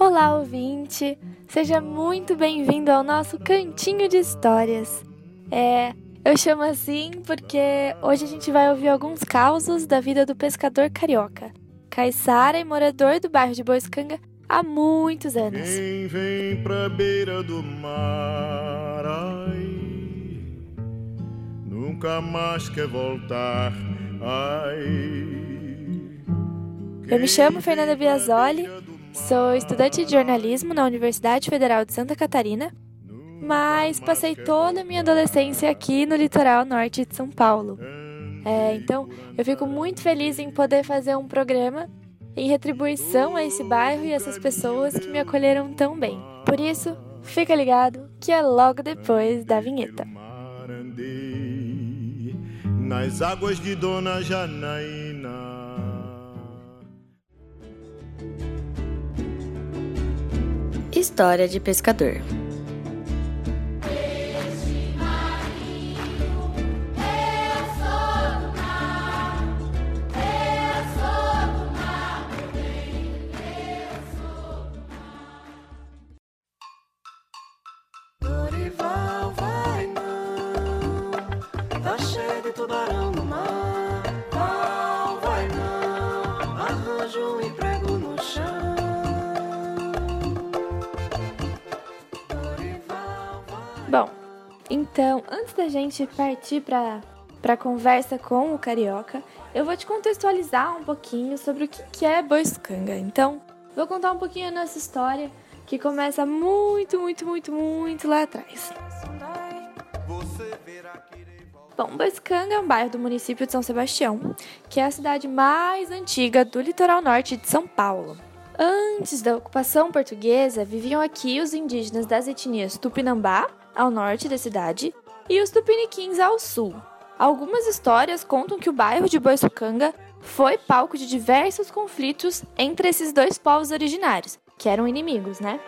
Olá, ouvinte! Seja muito bem-vindo ao nosso Cantinho de Histórias. É, eu chamo assim porque hoje a gente vai ouvir alguns causos da vida do pescador carioca, caiçara e morador do bairro de Boiscanga há muitos anos. Quem vem pra beira do mar, ai, nunca mais quer voltar, ai. Eu me chamo Fernanda Biasoli, sou estudante de jornalismo na Universidade Federal de Santa Catarina, mas passei toda a minha adolescência aqui no litoral norte de São Paulo. É, então, eu fico muito feliz em poder fazer um programa em retribuição a esse bairro e essas pessoas que me acolheram tão bem. Por isso, fica ligado que é logo depois da vinheta. Nas águas de Dona Janaína. História de pescador. Tubarão no mar. Val vai não, arranja um emprego Bom, então, antes da gente partir para para conversa com o carioca, eu vou te contextualizar um pouquinho sobre o que que é Boiscanga. Então, vou contar um pouquinho a nossa história, que começa muito, muito, muito, muito lá atrás. Bom, Boiscanga é um bairro do município de São Sebastião, que é a cidade mais antiga do litoral norte de São Paulo. Antes da ocupação portuguesa, viviam aqui os indígenas das etnias Tupinambá, ao norte da cidade, e os Tupiniquins ao sul. Algumas histórias contam que o bairro de Boiçucanga foi palco de diversos conflitos entre esses dois povos originários, que eram inimigos, né?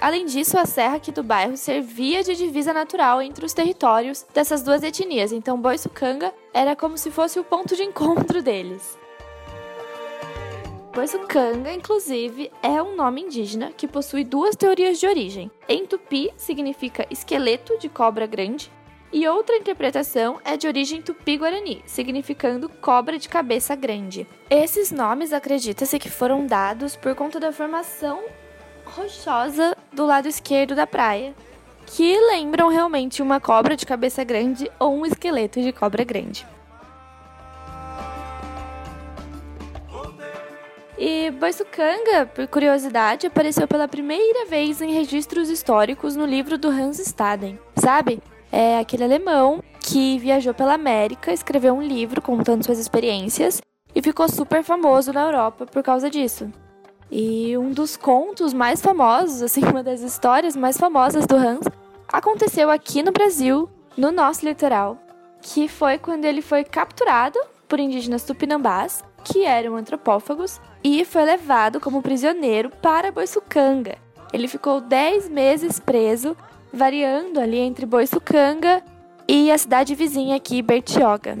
Além disso, a serra aqui do bairro servia de divisa natural entre os territórios dessas duas etnias, então Boiçucanga era como se fosse o ponto de encontro deles. Boiçucanga, inclusive, é um nome indígena que possui duas teorias de origem. Em tupi, significa esqueleto de cobra grande, e outra interpretação é de origem tupi-guarani, significando cobra de cabeça grande. Esses nomes acredita-se que foram dados por conta da formação rochosa do lado esquerdo da praia, que lembram realmente uma cobra de cabeça grande ou um esqueleto de cobra grande. E Boiçucanga, por curiosidade, apareceu pela primeira vez em registros históricos no livro do Hans Staden, sabe? É aquele alemão que viajou pela América, escreveu um livro contando suas experiências e ficou super famoso na Europa por causa disso. E um dos contos mais famosos, assim, uma das histórias mais famosas do Hans, aconteceu aqui no Brasil, no nosso litoral, que foi quando ele foi capturado por indígenas tupinambás, que eram antropófagos, e foi levado como prisioneiro para Boiçucanga. Ele ficou 10 meses preso, variando ali entre Boiçucanga e a cidade vizinha aqui, Bertioga.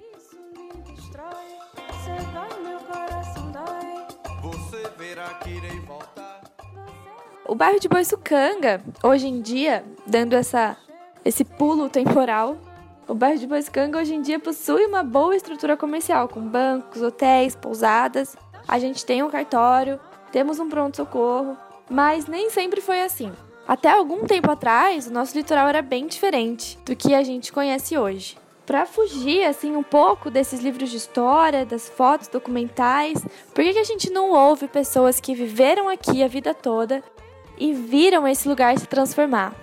O bairro de Boiçucanga, hoje em dia, dando essa, esse pulo temporal, o bairro de Boiçucanga hoje em dia possui uma boa estrutura comercial, com bancos, hotéis, pousadas. A gente tem um cartório, temos um pronto-socorro, mas nem sempre foi assim. Até algum tempo atrás, o nosso litoral era bem diferente do que a gente conhece hoje. Para fugir assim um pouco desses livros de história, das fotos documentais, por que a gente não ouve pessoas que viveram aqui a vida toda e viram esse lugar se transformar,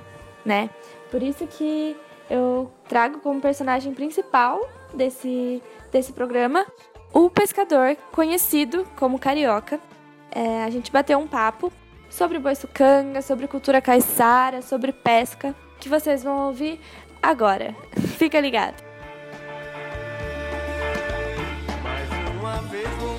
né? Por isso que eu trago como personagem principal desse, desse programa o pescador conhecido como Carioca. É, a gente bateu um papo sobre Boiçucanga, sobre cultura caiçara, sobre pesca, que vocês vão ouvir agora. Fica ligado. Mais uma vez voltei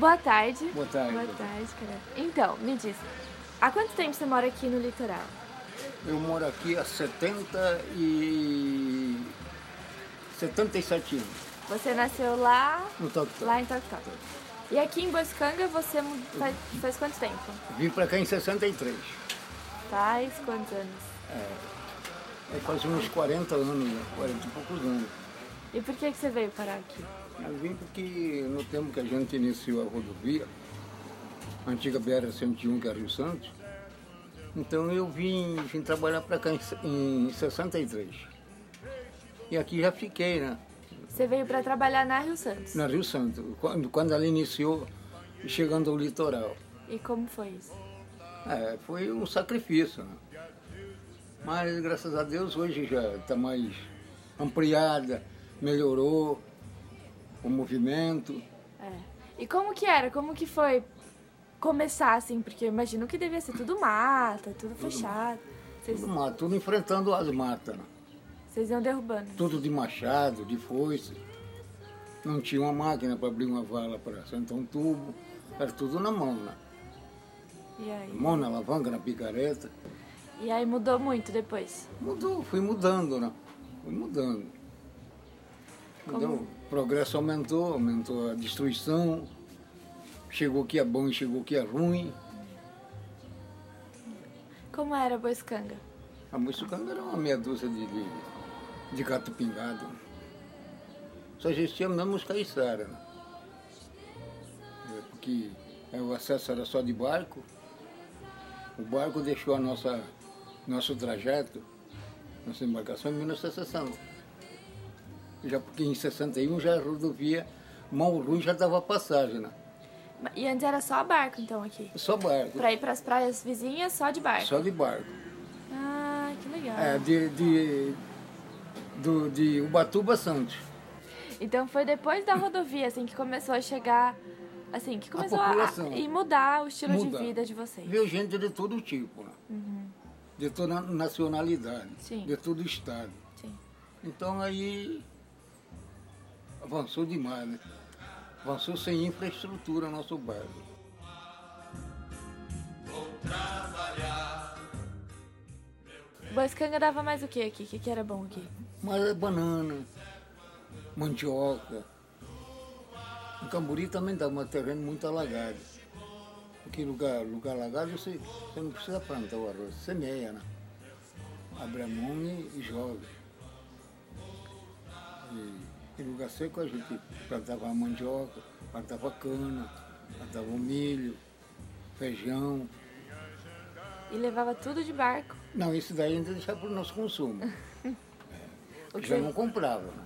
Boa tarde. Boa tarde. Boa tarde, cara. Então, me diz, há quanto tempo você mora aqui no litoral? Eu moro aqui há 70 e... 77 anos, Você nasceu lá, no Toctó. lá em Toctó. E aqui em Boiscanga você faz, faz quanto tempo? Vim pra cá em 63. Faz quantos anos? É, faz uns 40 anos, né? 40 e poucos anos. E por que, que você veio parar aqui? Eu vim porque no tempo que a gente iniciou a rodovia, a antiga BR-101, que era Rio Santos, então eu vim, vim trabalhar para cá em, em 63. E aqui já fiquei, né? Você veio para trabalhar na Rio Santos. Na Rio Santos, quando, quando ela iniciou, chegando ao litoral. E como foi isso? É, foi um sacrifício, né? Mas graças a Deus hoje já está mais ampliada, melhorou o movimento. É. E como que era? Como que foi começar assim? Porque eu imagino que devia ser tudo mata, tudo fechado. Vocês, Tudo, ma- tudo enfrentando as matas, né? vocês iam derrubando. tudo de machado, de foice. Não tinha uma máquina para abrir uma vala para sentar um tubo. Era tudo na mão, né? E aí? Mão na alavanca, na picareta. E aí mudou muito depois. Mudou, fui mudando, né? Fui mudando. Então, o progresso aumentou, aumentou a destruição. Chegou que é bom e chegou que é ruim. Como era Boiscanga? A Moçucanga era uma meia dúzia de, de, de gato pingado. Só existia mesmo os caiçara, né? É, Porque é, o acesso era só de barco. O barco deixou a nossa, nosso trajeto, nossa embarcação em 1960. Já porque em 61 já a rodovia Mauru já dava passagem, né? E antes era só barco então aqui? Só barco, Pra ir pras praias vizinhas só de barco? só de barco. Ah, que legal. É, de, de, do, de Ubatuba a Santos. Então foi depois da rodovia, assim, que começou a chegar, assim, que começou a, população. e mudar o estilo Mudar. de vida de vocês. Viu gente de todo tipo, né? de toda nacionalidade, Sim. de todo estado. Sim. Então aí avançou demais, né? Avançou sem infraestrutura o nosso bairro. Boiscanga dava mais o que aqui? O que, que era bom aqui? Mas é banana, mandioca. Em Camburi também dá um terreno muito alagado. Porque lugar, lugar alagado você, você não precisa plantar o arroz, você semeia, né? Abre a mão e, e joga. E em lugar seco a gente plantava a mandioca, plantava cana, plantava milho, feijão. E levava tudo de barco. Não, isso daí a gente deixava para o nosso consumo. Que, Já não comprava, né?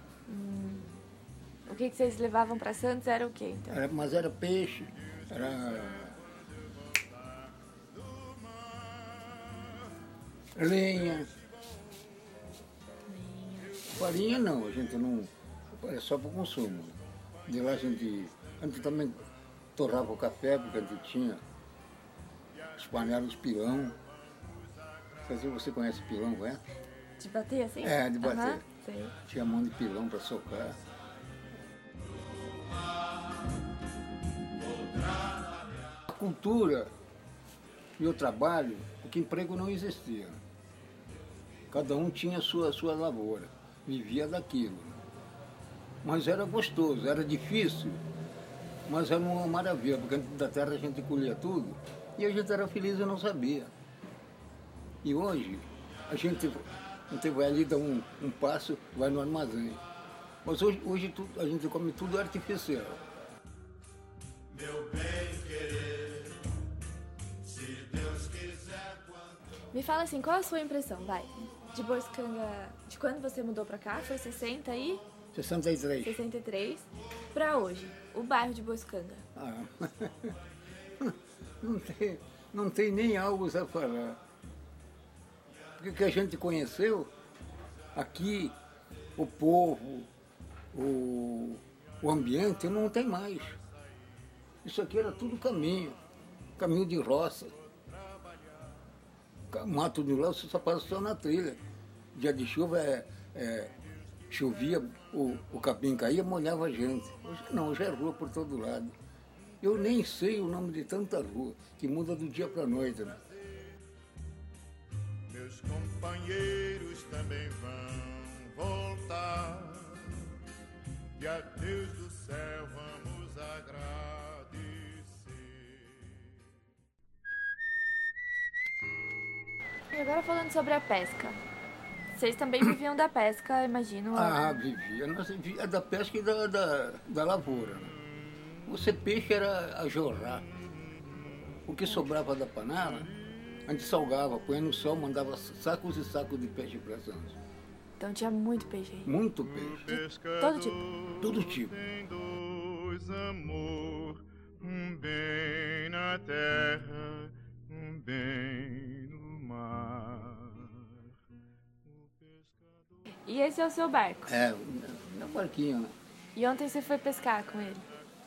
o que, que vocês levavam pra Santos era o quê, então? Era- mas era peixe, era lenha. Farinha não, a gente não. É só para o consumo. De lá a gente. A gente também torrava o café, porque a gente tinha os panelas de dizer, você conhece pilão, não é? De bater assim? É, de bater. Sei. Tinha mão de pilão para socar. A cultura e o trabalho, porque emprego não existia. Cada um tinha a sua, sua lavoura, vivia daquilo. Mas era gostoso, era difícil, mas era uma maravilha, porque da terra a gente colhia tudo e a gente era feliz e não sabia. E hoje, a gente, a gente vai ali, dá um, um passo, vai no armazém. Mas hoje, hoje tu- a gente come tudo artificial. Me fala assim, qual a sua impressão, vai? De Boiscanga, de quando você mudou pra cá? Foi 60 e 63. 63 pra hoje, o bairro de Boiscanga. Ah, não, tem, não tem nem algo a falar. Porque que a gente conheceu aqui, o povo, o, o ambiente, não tem mais. Isso aqui era tudo caminho, caminho de roça. Mato de você só passa só na trilha. Dia de chuva, é, é, chovia, o, o capim caía, molhava a gente. Hoje não, hoje é rua por todo lado. Eu nem sei o nome de tanta rua, que muda do dia para noite. Né? Meus companheiros também vão voltar. E a Deus do céu vamos agradecer. E agora falando sobre a pesca. Vocês também viviam da pesca, imagino. Ah, vivia. Nós vivia da pesca e da, da, da lavoura. Né? Você peixe era a jorrar. O que sobrava da panela, a gente salgava, põe no sol, mandava sacos e sacos de peixe para Santos. Então tinha muito peixe aí. Muito peixe. Todo tipo. Todo tipo. Tem dois amor, um bem na terra, um bem no mar. E esse é o seu barco. É, na barquinha, né? E ontem você foi pescar com ele.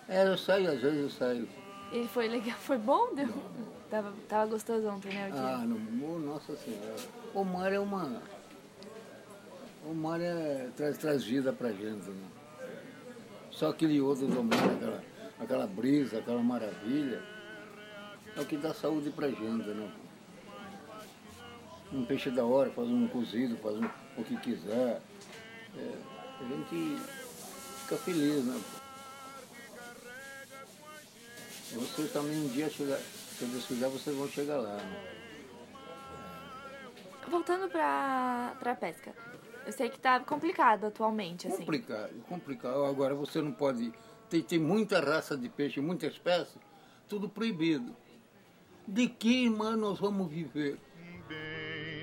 É, eu saio, às vezes eu saio. Ele foi legal, foi bom? Deu? Tava, tava gostoso ontem, né? Ah, no, nossa senhora. O mar é uma. O mar é, traz, traz vida pra gente, né? Só aquele outro do mar, aquela, aquela brisa, aquela maravilha, é o que dá saúde pra gente, né? Um peixe da hora, faz um cozido, faz um, o que quiser. É, a gente fica feliz, né? Vocês também um dia, chegar, se Deus quiser, vocês vão chegar lá. Né? Voltando pra, pra pesca. Eu sei que tá complicado atualmente, assim. Complicado, complicado. Agora você não pode. Tem, tem muita raça de peixe, muita espécie, tudo proibido. De que, mano, nós vamos viver?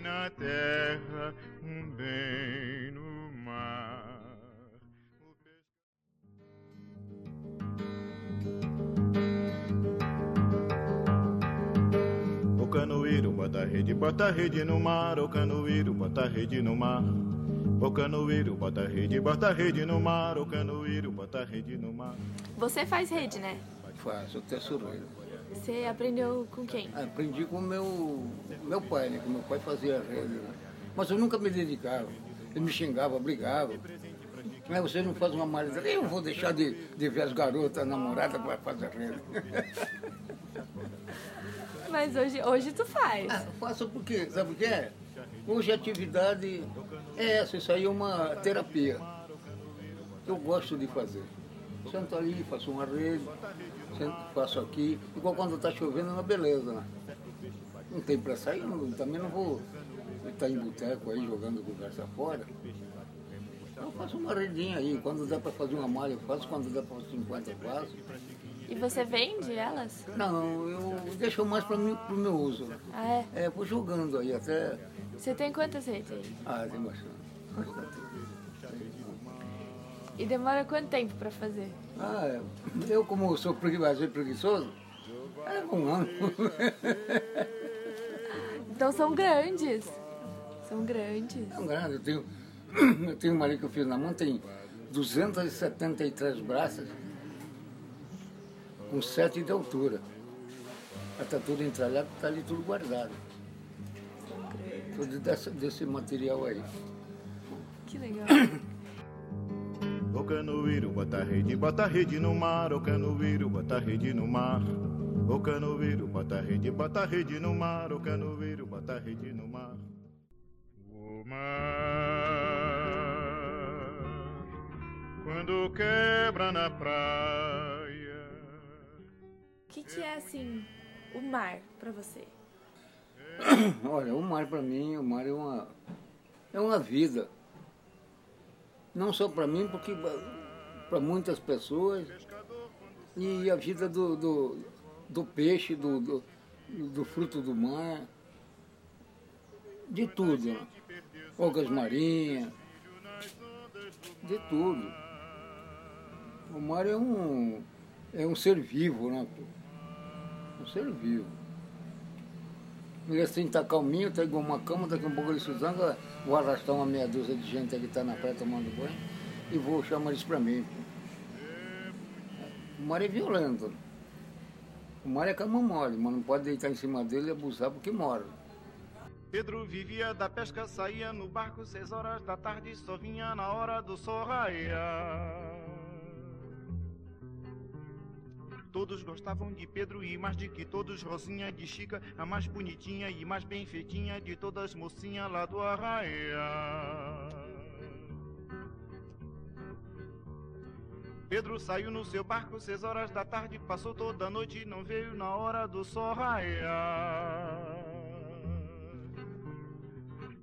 Na terra, um bem no mar. O canoeiro bota a rede, bota a rede no mar. O canoeiro bota a rede no mar. O canoeiro bota a rede, bota a rede no mar. O canoeiro bota a rede no mar. Você faz rede, né? Faço até sureiro. Você aprendeu com quem? Aprendi com meu meu pai, né? Que meu pai fazia. Né? Mas eu nunca me dedicava. Ele me xingava, brigava. Mas você não faz uma malha. Eu vou deixar de, de ver as garotas namoradas para fazer rede. Mas hoje, hoje tu faz. Ah, faço porque, sabe o que é? Hoje a atividade é essa, isso aí é uma terapia. Eu gosto de fazer. Sento ali, faço uma rede, sento, faço aqui. Igual quando está chovendo, é uma beleza, né? Não tem para sair, não- também não vou estar em boteco aí jogando conversa fora. Eu faço uma redinha aí. Quando dá para fazer uma malha, eu faço. Quando dá para fazer 50, eu faço. E você vende elas? Não, eu deixo mais para o meu uso. Ah, é? É, vou jogando aí até. Você tem quantas redes aí? Ah, tem bastante. bastante. E demora quanto tempo pra fazer? Ah, é. eu como sou preguiçoso, preguiçoso é um ano. Então são grandes. São grandes. É um grande. Eu tenho, eu tenho uma ali que eu fiz na mão, tem 273 braças, com 7 de altura. Está tudo entralhado, está ali tudo guardado. Tudo desse, desse material aí. Que legal. O canoeiro bota a rede, bota a rede no mar. O canoeiro bota a rede no mar. O canoeiro bota a rede, bota a rede no mar. O canoeiro bota a rede no mar. O mar, quando quebra na praia. O que, que é assim o mar pra você? Olha, o mar para mim, o mar é uma, é uma vida. Não só para mim, porque para muitas pessoas. E a vida do, do, do peixe, do, do, do fruto do mar, de tudo. né? Algas marinhas, de tudo. O mar é um, é um ser vivo, né? Um ser vivo. Ele assim tá calminho, tá igual uma cama, daqui a pouco ele se zanga, vou arrastar uma meia dúzia de gente que tá na praia tomando banho e vou chamar eles para mim. O mar é violento. O mar é cama mole, mas não pode deitar em cima dele e abusar porque mora. Pedro vivia da pesca, saía no barco seis horas da tarde, só vinha na hora do sol raiar. Todos gostavam de Pedro e mais de que todos Rosinha de Chica, a mais bonitinha e mais bem feitinha de todas mocinha lá do Arraia. Pedro saiu no seu barco seis horas da tarde, passou toda a noite e não veio na hora do sol raiar.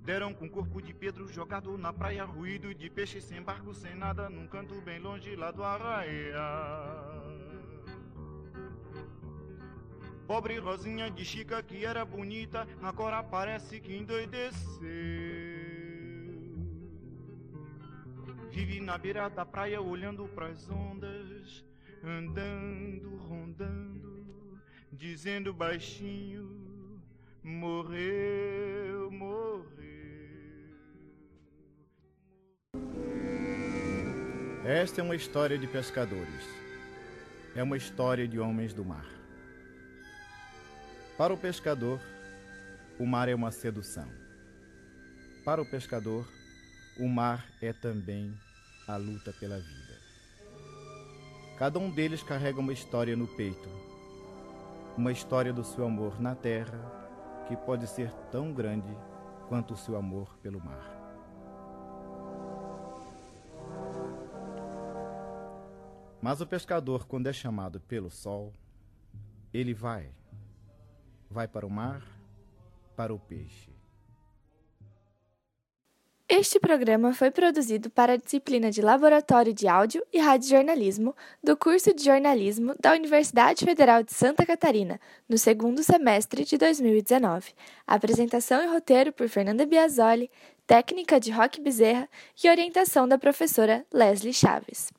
Deram com o corpo de Pedro jogado na praia, ruído de peixe sem barco, sem nada, num canto bem longe lá do Arraia. Pobre Rosinha de Chica, que era bonita, agora parece que endoideceu. Vive na beira da praia olhando pras ondas, andando, rondando, dizendo baixinho: morreu, morreu. Esta é uma história de pescadores. É uma história de homens do mar. Para o pescador, o mar é uma sedução. Para o pescador, o mar é também a luta pela vida. Cada um deles carrega uma história no peito, uma história do seu amor na terra, que pode ser tão grande quanto o seu amor pelo mar. Mas o pescador, quando é chamado pelo sol, ele vai, vai para o mar, para o peixe. Este programa foi produzido para a disciplina de Laboratório de Áudio e Radiojornalismo do curso de Jornalismo da Universidade Federal de Santa Catarina, no segundo semestre de 2019. Apresentação e roteiro por Fernanda Biasoli, técnica de Roque Bezerra e orientação da professora Leslie Chaves.